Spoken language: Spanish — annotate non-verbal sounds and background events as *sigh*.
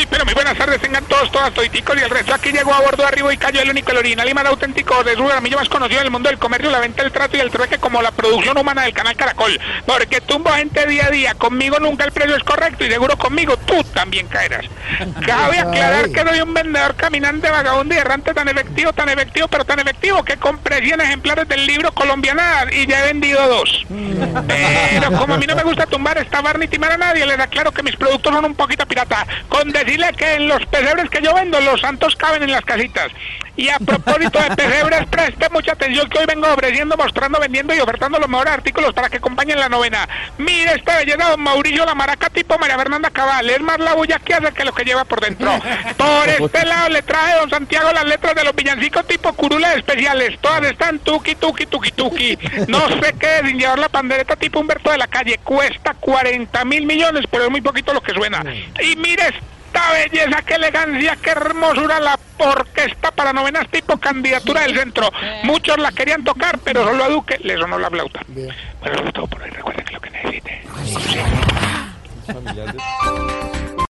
Sí, pero muy buenas tardes, tengan todos, todas, toiticos y el resto aquí llegó a bordo arriba y cayó el único, el original y más auténtico de su ramillo más conocido en el mundo del comercio, la venta, el trato y el trueque como la producción humana del canal Caracol. Porque tumbo gente día a día, conmigo nunca el precio es correcto y seguro conmigo tú también caerás. *laughs* Cabe aclarar que soy un vendedor caminante, vagabundo y errante tan efectivo, tan efectivo, pero tan efectivo que compré 100 ejemplares del libro Colombiana y ya he vendido dos. Pero como a mí no me *laughs* gusta tumbar, estafar ni timar a nadie, les aclaro que mis productos son un poquito pirata. Con decirle que en los pesebres que yo vendo, los santos caben en las casitas. Y a propósito de pesebres, *laughs* preste mucha atención que hoy vengo ofreciendo, mostrando, vendiendo y ofertando los mejores artículos para que acompañen la novena. Mire esta belleza, don Mauricio la maraca tipo María Fernanda Cabal. Es más la bulla que hace que lo que lleva por dentro. *laughs* Por este lado le traje don Santiago las letras de los villancicos tipo curules especiales. Todas están tuki, tuki, tuki, tuki. No sé qué, sin llevar la pandereta tipo Humberto de la calle. Cuesta 40 mil millones, pero es muy poquito lo que suena. Y mire esta belleza, qué elegancia, qué hermosura la orquesta para novenas tipo candidatura del centro. Muchos la querían tocar, pero solo a Duque le sonó la flauta. Bueno, eso es todo por hoy. Recuerden que lo que necesite.